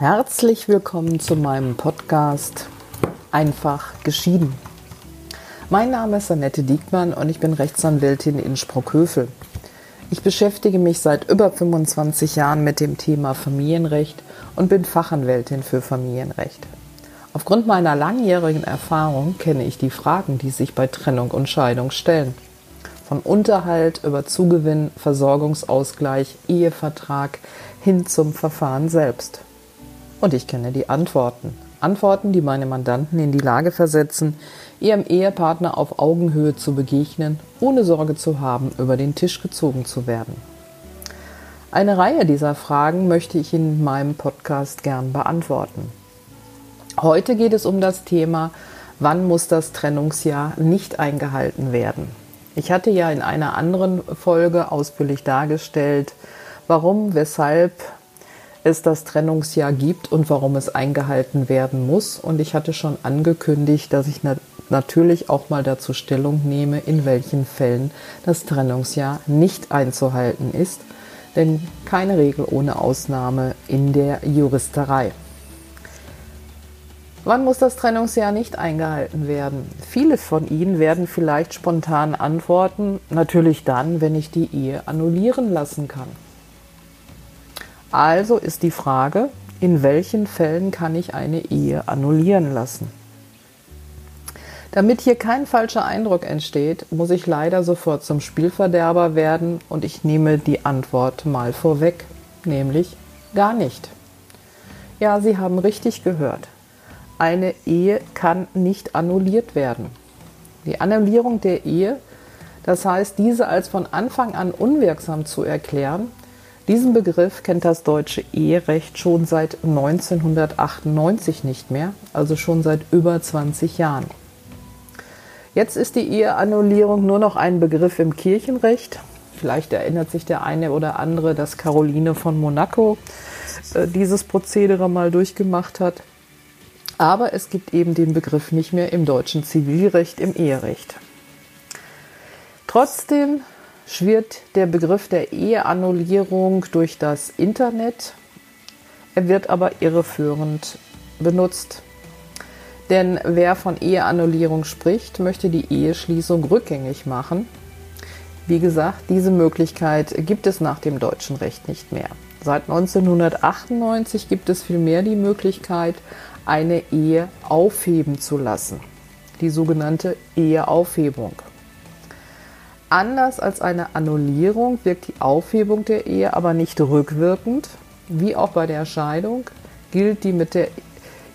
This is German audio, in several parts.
Herzlich willkommen zu meinem Podcast Einfach geschieden. Mein Name ist Annette Diekmann und ich bin Rechtsanwältin in Sprockhövel. Ich beschäftige mich seit über 25 Jahren mit dem Thema Familienrecht und bin Fachanwältin für Familienrecht. Aufgrund meiner langjährigen Erfahrung kenne ich die Fragen, die sich bei Trennung und Scheidung stellen. Von Unterhalt über Zugewinn, Versorgungsausgleich, Ehevertrag hin zum Verfahren selbst. Und ich kenne die Antworten. Antworten, die meine Mandanten in die Lage versetzen, ihrem Ehepartner auf Augenhöhe zu begegnen, ohne Sorge zu haben, über den Tisch gezogen zu werden. Eine Reihe dieser Fragen möchte ich in meinem Podcast gern beantworten. Heute geht es um das Thema, wann muss das Trennungsjahr nicht eingehalten werden. Ich hatte ja in einer anderen Folge ausführlich dargestellt, warum, weshalb es das Trennungsjahr gibt und warum es eingehalten werden muss. Und ich hatte schon angekündigt, dass ich natürlich auch mal dazu Stellung nehme, in welchen Fällen das Trennungsjahr nicht einzuhalten ist. Denn keine Regel ohne Ausnahme in der Juristerei. Wann muss das Trennungsjahr nicht eingehalten werden? Viele von Ihnen werden vielleicht spontan antworten, natürlich dann, wenn ich die Ehe annullieren lassen kann. Also ist die Frage, in welchen Fällen kann ich eine Ehe annullieren lassen? Damit hier kein falscher Eindruck entsteht, muss ich leider sofort zum Spielverderber werden und ich nehme die Antwort mal vorweg, nämlich gar nicht. Ja, Sie haben richtig gehört. Eine Ehe kann nicht annulliert werden. Die Annullierung der Ehe, das heißt, diese als von Anfang an unwirksam zu erklären, diesen Begriff kennt das deutsche Eherecht schon seit 1998 nicht mehr, also schon seit über 20 Jahren. Jetzt ist die Eheannullierung nur noch ein Begriff im Kirchenrecht. Vielleicht erinnert sich der eine oder andere, dass Caroline von Monaco äh, dieses Prozedere mal durchgemacht hat. Aber es gibt eben den Begriff nicht mehr im deutschen Zivilrecht, im Eherecht. Trotzdem schwirrt der Begriff der Eheannullierung durch das Internet. Er wird aber irreführend benutzt. Denn wer von Eheannullierung spricht, möchte die Eheschließung rückgängig machen. Wie gesagt, diese Möglichkeit gibt es nach dem deutschen Recht nicht mehr. Seit 1998 gibt es vielmehr die Möglichkeit, eine Ehe aufheben zu lassen. Die sogenannte Eheaufhebung. Anders als eine Annullierung wirkt die Aufhebung der Ehe aber nicht rückwirkend. Wie auch bei der Scheidung gilt die, der,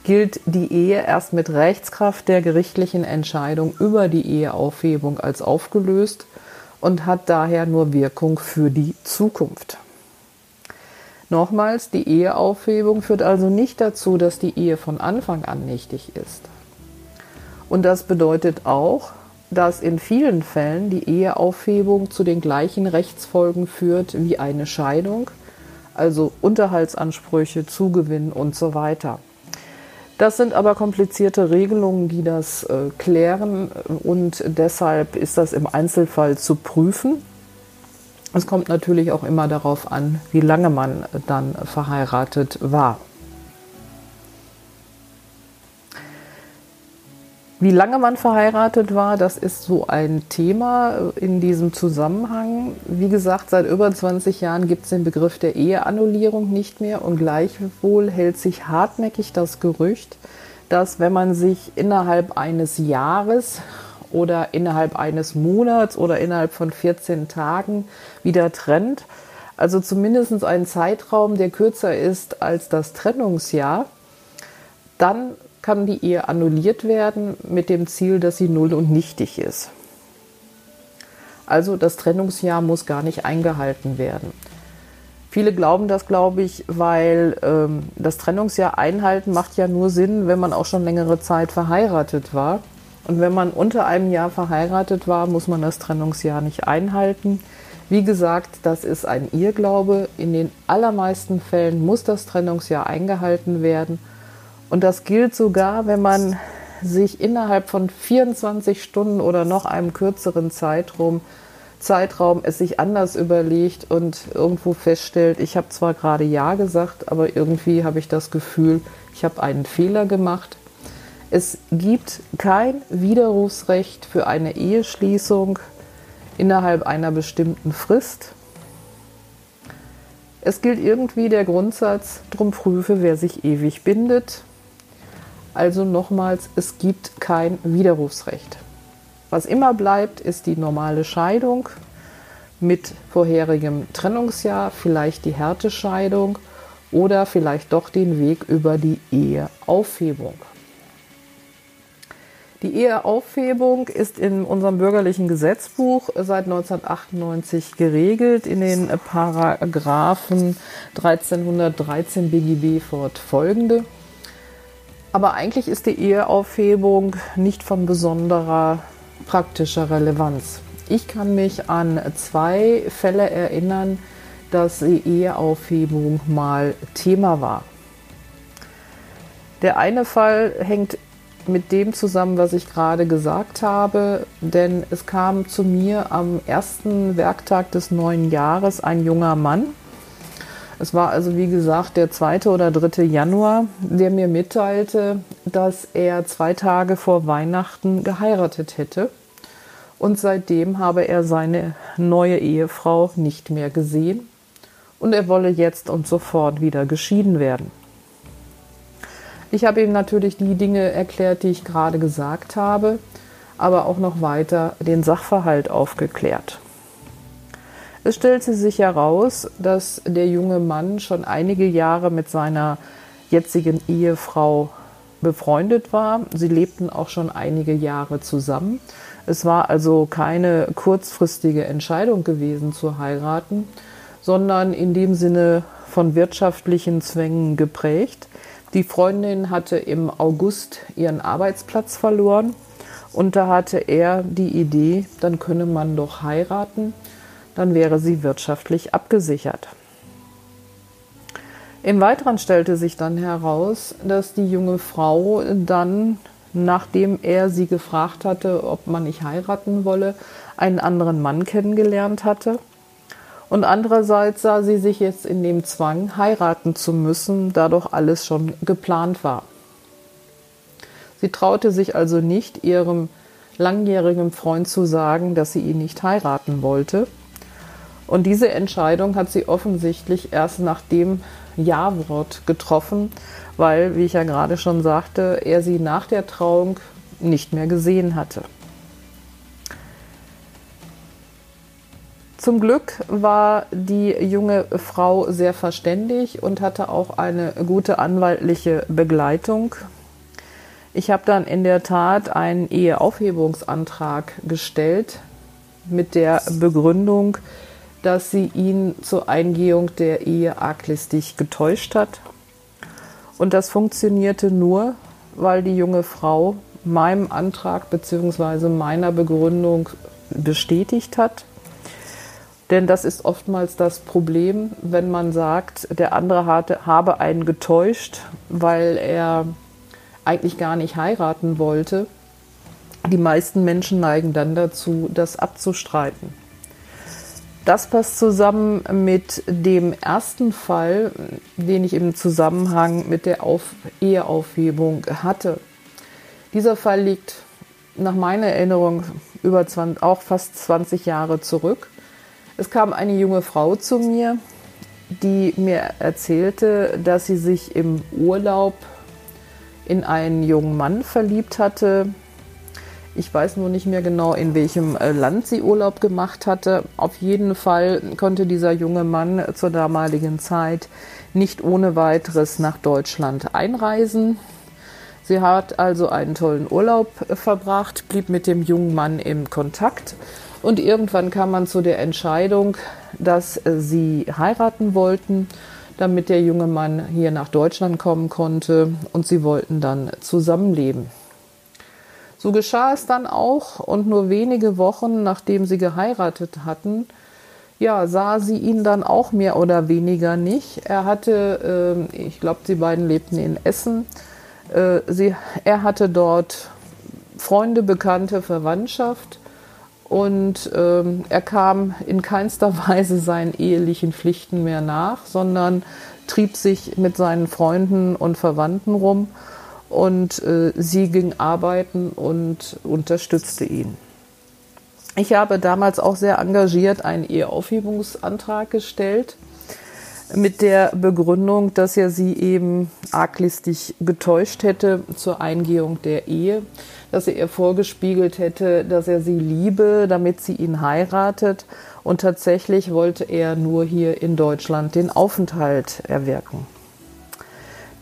gilt die Ehe erst mit Rechtskraft der gerichtlichen Entscheidung über die Eheaufhebung als aufgelöst und hat daher nur Wirkung für die Zukunft. Nochmals, die Eheaufhebung führt also nicht dazu, dass die Ehe von Anfang an nichtig ist. Und das bedeutet auch, dass in vielen Fällen die Eheaufhebung zu den gleichen Rechtsfolgen führt wie eine Scheidung, also Unterhaltsansprüche, Zugewinn und so weiter. Das sind aber komplizierte Regelungen, die das äh, klären und deshalb ist das im Einzelfall zu prüfen. Es kommt natürlich auch immer darauf an, wie lange man dann verheiratet war. Wie lange man verheiratet war, das ist so ein Thema in diesem Zusammenhang. Wie gesagt, seit über 20 Jahren gibt es den Begriff der Eheannullierung nicht mehr und gleichwohl hält sich hartnäckig das Gerücht, dass wenn man sich innerhalb eines Jahres oder innerhalb eines Monats oder innerhalb von 14 Tagen wieder trennt, also zumindest ein Zeitraum, der kürzer ist als das Trennungsjahr, dann kann die Ehe annulliert werden mit dem Ziel, dass sie null und nichtig ist. Also das Trennungsjahr muss gar nicht eingehalten werden. Viele glauben das, glaube ich, weil ähm, das Trennungsjahr einhalten macht ja nur Sinn, wenn man auch schon längere Zeit verheiratet war. Und wenn man unter einem Jahr verheiratet war, muss man das Trennungsjahr nicht einhalten. Wie gesagt, das ist ein Irrglaube. In den allermeisten Fällen muss das Trennungsjahr eingehalten werden. Und das gilt sogar, wenn man sich innerhalb von 24 Stunden oder noch einem kürzeren Zeitraum Zeitraum es sich anders überlegt und irgendwo feststellt, ich habe zwar gerade Ja gesagt, aber irgendwie habe ich das Gefühl, ich habe einen Fehler gemacht. Es gibt kein Widerrufsrecht für eine Eheschließung innerhalb einer bestimmten Frist. Es gilt irgendwie der Grundsatz, drum prüfe, wer sich ewig bindet. Also nochmals, es gibt kein Widerrufsrecht. Was immer bleibt, ist die normale Scheidung mit vorherigem Trennungsjahr, vielleicht die Härtescheidung oder vielleicht doch den Weg über die Eheaufhebung. Die Eheaufhebung ist in unserem bürgerlichen Gesetzbuch seit 1998 geregelt in den Paragraphen 1313 BGB fortfolgende. Aber eigentlich ist die Eheaufhebung nicht von besonderer praktischer Relevanz. Ich kann mich an zwei Fälle erinnern, dass die Eheaufhebung mal Thema war. Der eine Fall hängt mit dem zusammen, was ich gerade gesagt habe, denn es kam zu mir am ersten Werktag des neuen Jahres ein junger Mann. Es war also wie gesagt der 2. oder 3. Januar, der mir mitteilte, dass er zwei Tage vor Weihnachten geheiratet hätte. Und seitdem habe er seine neue Ehefrau nicht mehr gesehen und er wolle jetzt und sofort wieder geschieden werden. Ich habe ihm natürlich die Dinge erklärt, die ich gerade gesagt habe, aber auch noch weiter den Sachverhalt aufgeklärt. Es stellte sich heraus, dass der junge Mann schon einige Jahre mit seiner jetzigen Ehefrau befreundet war. Sie lebten auch schon einige Jahre zusammen. Es war also keine kurzfristige Entscheidung gewesen zu heiraten, sondern in dem Sinne von wirtschaftlichen Zwängen geprägt. Die Freundin hatte im August ihren Arbeitsplatz verloren und da hatte er die Idee, dann könne man doch heiraten, dann wäre sie wirtschaftlich abgesichert. Im Weiteren stellte sich dann heraus, dass die junge Frau dann, nachdem er sie gefragt hatte, ob man nicht heiraten wolle, einen anderen Mann kennengelernt hatte und andererseits sah sie sich jetzt in dem Zwang, heiraten zu müssen, da doch alles schon geplant war. Sie traute sich also nicht, ihrem langjährigen Freund zu sagen, dass sie ihn nicht heiraten wollte. Und diese Entscheidung hat sie offensichtlich erst nach dem Ja-Wort getroffen, weil, wie ich ja gerade schon sagte, er sie nach der Trauung nicht mehr gesehen hatte. Zum Glück war die junge Frau sehr verständig und hatte auch eine gute anwaltliche Begleitung. Ich habe dann in der Tat einen Eheaufhebungsantrag gestellt mit der Begründung, dass sie ihn zur Eingehung der Ehe arglistig getäuscht hat. Und das funktionierte nur, weil die junge Frau meinem Antrag bzw. meiner Begründung bestätigt hat denn das ist oftmals das Problem, wenn man sagt, der andere hatte, habe einen getäuscht, weil er eigentlich gar nicht heiraten wollte. Die meisten Menschen neigen dann dazu, das abzustreiten. Das passt zusammen mit dem ersten Fall, den ich im Zusammenhang mit der Auf Eheaufhebung hatte. Dieser Fall liegt nach meiner Erinnerung über 20, auch fast 20 Jahre zurück. Es kam eine junge Frau zu mir, die mir erzählte, dass sie sich im Urlaub in einen jungen Mann verliebt hatte. Ich weiß nur nicht mehr genau, in welchem äh, Land sie Urlaub gemacht hatte. Auf jeden Fall konnte dieser junge Mann zur damaligen Zeit nicht ohne weiteres nach Deutschland einreisen. Sie hat also einen tollen Urlaub äh, verbracht, blieb mit dem jungen Mann im Kontakt und irgendwann kam man zu der Entscheidung, dass sie heiraten wollten, damit der junge Mann hier nach Deutschland kommen konnte und sie wollten dann zusammenleben. So geschah es dann auch und nur wenige Wochen nachdem sie geheiratet hatten, ja, sah sie ihn dann auch mehr oder weniger nicht. Er hatte, äh, ich glaube, die beiden lebten in Essen. Äh, sie, er hatte dort Freunde, Bekannte, Verwandtschaft und ähm, er kam in keinster Weise seinen ehelichen Pflichten mehr nach, sondern trieb sich mit seinen Freunden und Verwandten rum und äh, sie ging arbeiten und unterstützte ihn. Ich habe damals auch sehr engagiert einen Eheaufhebungsantrag gestellt mit der Begründung, dass er sie eben arglistig getäuscht hätte zur Eingehung der Ehe, dass er ihr vorgespiegelt hätte, dass er sie liebe, damit sie ihn heiratet und tatsächlich wollte er nur hier in Deutschland den Aufenthalt erwirken.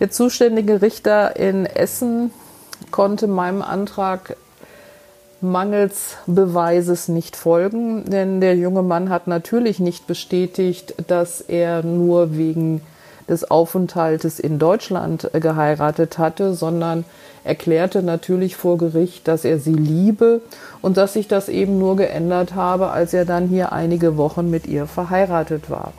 Der zuständige Richter in Essen konnte meinem Antrag mangels Beweises nicht folgen, denn der junge Mann hat natürlich nicht bestätigt, dass er nur wegen des Aufenthaltes in Deutschland geheiratet hatte, sondern erklärte natürlich vor Gericht, dass er sie liebe und dass sich das eben nur geändert habe, als er dann hier einige Wochen mit ihr verheiratet war.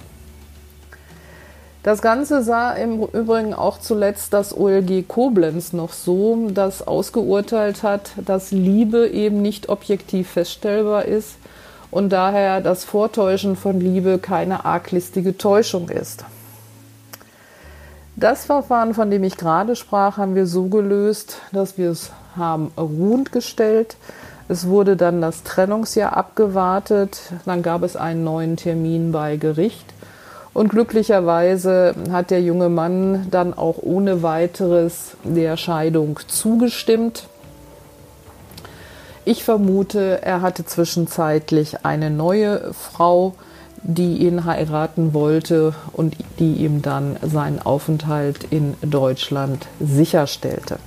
Das Ganze sah im Übrigen auch zuletzt das OLG Koblenz noch so, das ausgeurteilt hat, dass Liebe eben nicht objektiv feststellbar ist und daher das Vortäuschen von Liebe keine arglistige Täuschung ist. Das Verfahren, von dem ich gerade sprach, haben wir so gelöst, dass wir es haben ruhend gestellt. Es wurde dann das Trennungsjahr abgewartet, dann gab es einen neuen Termin bei Gericht und glücklicherweise hat der junge Mann dann auch ohne weiteres der Scheidung zugestimmt. Ich vermute, er hatte zwischenzeitlich eine neue Frau, die ihn heiraten wollte und die ihm dann seinen Aufenthalt in Deutschland sicherstellte.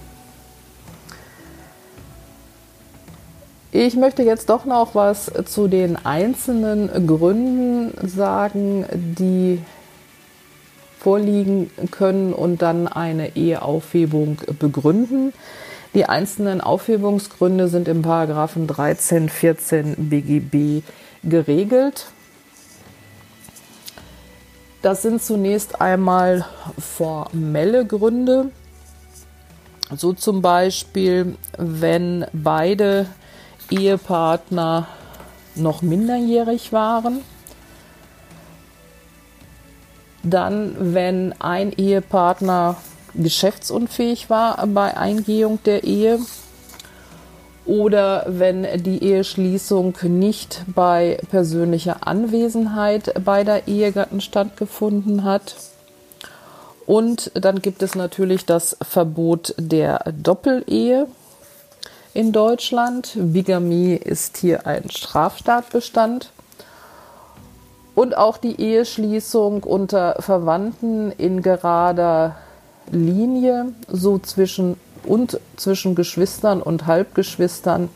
Ich möchte jetzt doch noch was zu den einzelnen Gründen sagen, die vorliegen können und dann eine Eheaufhebung begründen. Die einzelnen Aufhebungsgründe sind im Paragraphen 13, 14 BGB geregelt. Das sind zunächst einmal formelle Gründe. So zum Beispiel, wenn beide Ehepartner noch minderjährig waren. Dann, wenn ein Ehepartner geschäftsunfähig war bei Eingehung der Ehe oder wenn die Eheschließung nicht bei persönlicher Anwesenheit beider Ehegatten stattgefunden hat. Und dann gibt es natürlich das Verbot der Doppelehe in Deutschland. Bigamie ist hier ein Straftatbestand. Und auch die Eheschließung unter Verwandten in gerader Linie, so zwischen und zwischen Geschwistern und Halbgeschwistern,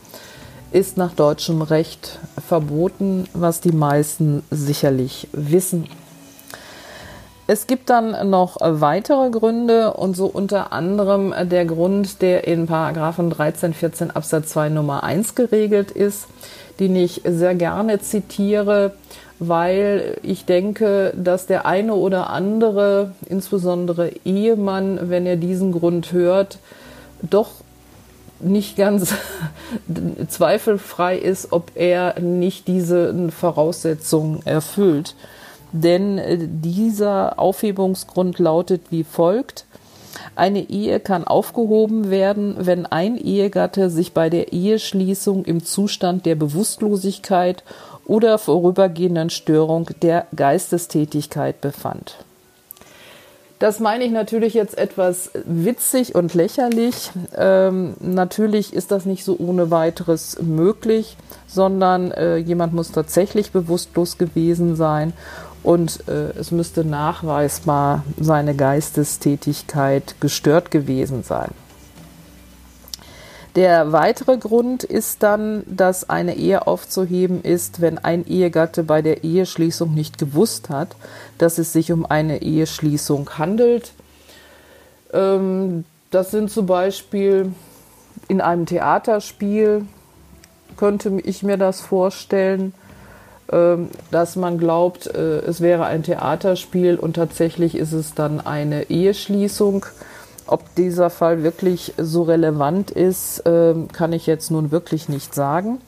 ist nach deutschem Recht verboten, was die meisten sicherlich wissen. Es gibt dann noch weitere Gründe und so unter anderem der Grund, der in Paragraphen 13, 14 Absatz 2 Nummer 1 geregelt ist, den ich sehr gerne zitiere, weil ich denke, dass der eine oder andere, insbesondere Ehemann, wenn er diesen Grund hört, doch nicht ganz zweifelfrei ist, ob er nicht diese Voraussetzungen erfüllt denn äh, dieser Aufhebungsgrund lautet wie folgt. Eine Ehe kann aufgehoben werden, wenn ein Ehegatte sich bei der Eheschließung im Zustand der Bewusstlosigkeit oder vorübergehenden Störung der Geistestätigkeit befand. Das meine ich natürlich jetzt etwas witzig und lächerlich. Ähm, natürlich ist das nicht so ohne weiteres möglich, sondern äh, jemand muss tatsächlich bewusstlos gewesen sein und äh, es müsste nachweisbar seine Geistestätigkeit gestört gewesen sein. Der weitere Grund ist dann, dass eine Ehe aufzuheben ist, wenn ein Ehegatte bei der Eheschließung nicht gewusst hat, dass es sich um eine Eheschließung handelt. Ähm, das sind zum Beispiel in einem Theaterspiel, könnte ich mir das vorstellen, dass man glaubt, äh, es wäre ein Theaterspiel und tatsächlich ist es dann eine Eheschließung. Ob dieser Fall wirklich so relevant ist, ähm, kann ich jetzt nun wirklich nicht sagen.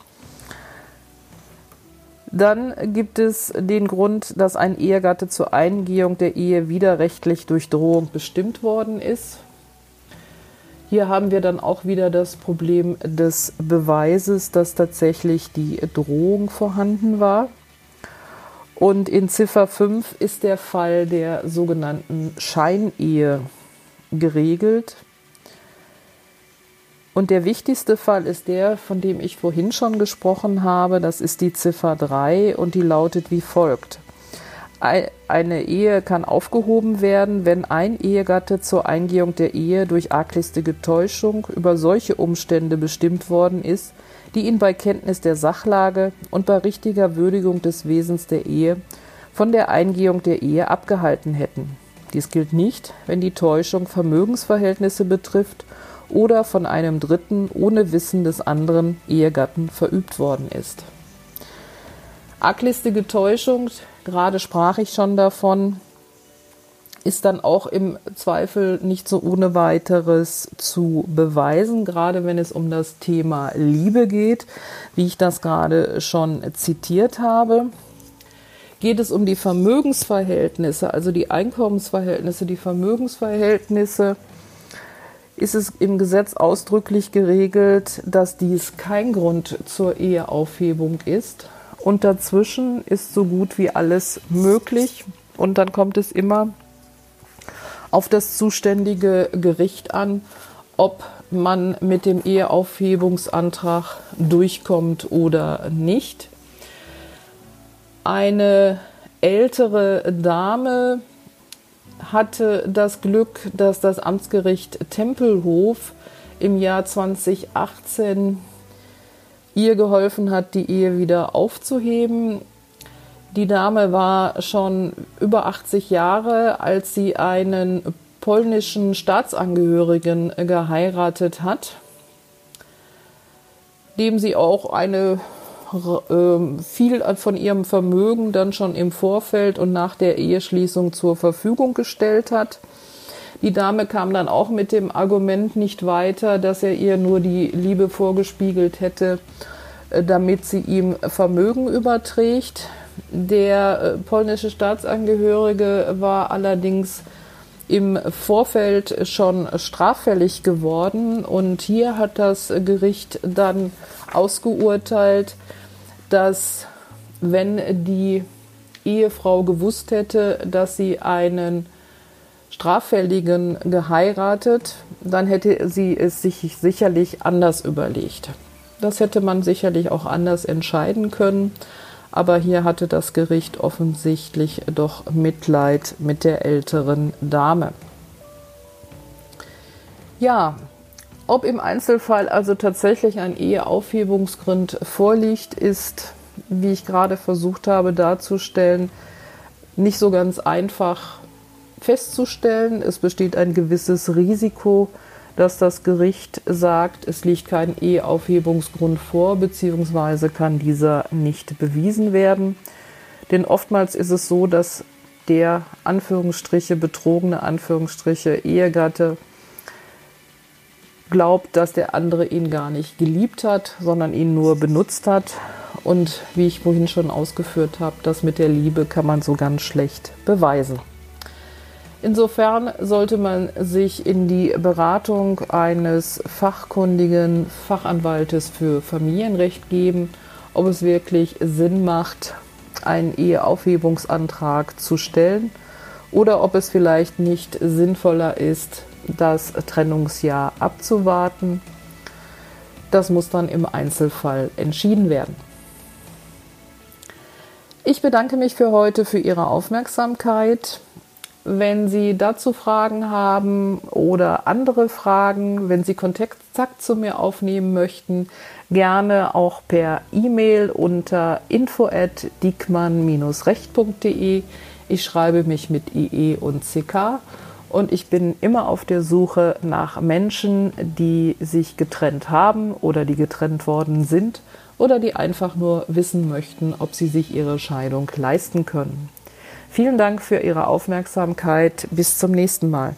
Dann gibt es den Grund, dass ein Ehegatte zur Eingehung der Ehe widerrechtlich durch Drohung bestimmt worden ist. Hier haben wir dann auch wieder das Problem des Beweises, dass tatsächlich die Drohung vorhanden war. Und in Ziffer 5 ist der Fall der sogenannten Scheinehe geregelt. Und der wichtigste Fall ist der, von dem ich vorhin schon gesprochen habe. Das ist die Ziffer 3 und die lautet wie folgt. Eine Ehe kann aufgehoben werden, wenn ein Ehegatte zur Eingehung der Ehe durch arglistige Täuschung über solche Umstände bestimmt worden ist, die ihn bei Kenntnis der Sachlage und bei richtiger Würdigung des Wesens der Ehe von der Eingehung der Ehe abgehalten hätten. Dies gilt nicht, wenn die Täuschung Vermögensverhältnisse betrifft oder von einem Dritten ohne Wissen des anderen Ehegatten verübt worden ist. Arglistige Täuschung, gerade sprach ich schon davon, ist dann auch im Zweifel nicht so ohne weiteres zu beweisen, gerade wenn es um das Thema Liebe geht, wie ich das gerade schon zitiert habe. Geht es um die Vermögensverhältnisse, also die Einkommensverhältnisse, die Vermögensverhältnisse, ist es im Gesetz ausdrücklich geregelt, dass dies kein Grund zur Eheaufhebung ist. Und dazwischen ist so gut wie alles möglich. Und dann kommt es immer auf das zuständige Gericht an, ob man mit dem Eheaufhebungsantrag durchkommt oder nicht. Eine ältere Dame hatte das Glück, dass das Amtsgericht Tempelhof im Jahr 2018 ihr geholfen hat, die Ehe wieder aufzuheben. Die Dame war schon über 80 Jahre, als sie einen polnischen Staatsangehörigen geheiratet hat, dem sie auch eine ähm, viel von ihrem Vermögen dann schon im Vorfeld und nach der Eheschließung zur Verfügung gestellt hat. Die Dame kam dann auch mit dem Argument nicht weiter, dass er ihr nur die Liebe vorgespiegelt hätte, äh, damit sie ihm Vermögen überträgt. Der äh, polnische Staatsangehörige war allerdings im Vorfeld schon straffällig geworden und hier hat das Gericht dann ausgeurteilt, dass wenn die Ehefrau gewusst hätte, dass sie einen Straffälligen geheiratet, dann hätte sie es sich sicherlich anders überlegt. Das hätte man sicherlich auch anders entscheiden können, aber hier hatte das Gericht offensichtlich doch Mitleid mit der älteren Dame. Ja, ob im Einzelfall also tatsächlich ein Eheaufhebungsgrund vorliegt, ist, wie ich gerade versucht habe darzustellen, nicht so ganz einfach festzustellen. Es besteht ein gewisses Risiko, dass das Gericht sagt, es liegt kein Eheaufhebungsgrund vor, beziehungsweise kann dieser nicht bewiesen werden. Denn oftmals ist es so, dass der Anführungsstriche betrogene Anführungsstriche Ehegatte glaubt, dass der andere ihn gar nicht geliebt hat, sondern ihn nur benutzt hat. Und wie ich vorhin schon ausgeführt habe, das mit der Liebe kann man so ganz schlecht beweisen. Insofern sollte man sich in die Beratung eines fachkundigen Fachanwaltes für Familienrecht geben, ob es wirklich Sinn macht, einen Eheaufhebungsantrag zu stellen oder ob es vielleicht nicht sinnvoller ist, das Trennungsjahr abzuwarten. Das muss dann im Einzelfall entschieden werden. Ich bedanke mich für heute für Ihre Aufmerksamkeit. Wenn Sie dazu Fragen haben oder andere Fragen, wenn Sie Kontakt zu mir aufnehmen möchten, gerne auch per E-Mail unter info@diekmann-recht.de. Ich schreibe mich mit IE und CK und ich bin immer auf der Suche nach Menschen, die sich getrennt haben oder die getrennt worden sind oder die einfach nur wissen möchten, ob sie sich ihre Scheidung leisten können. Vielen Dank für Ihre Aufmerksamkeit. Bis zum nächsten Mal.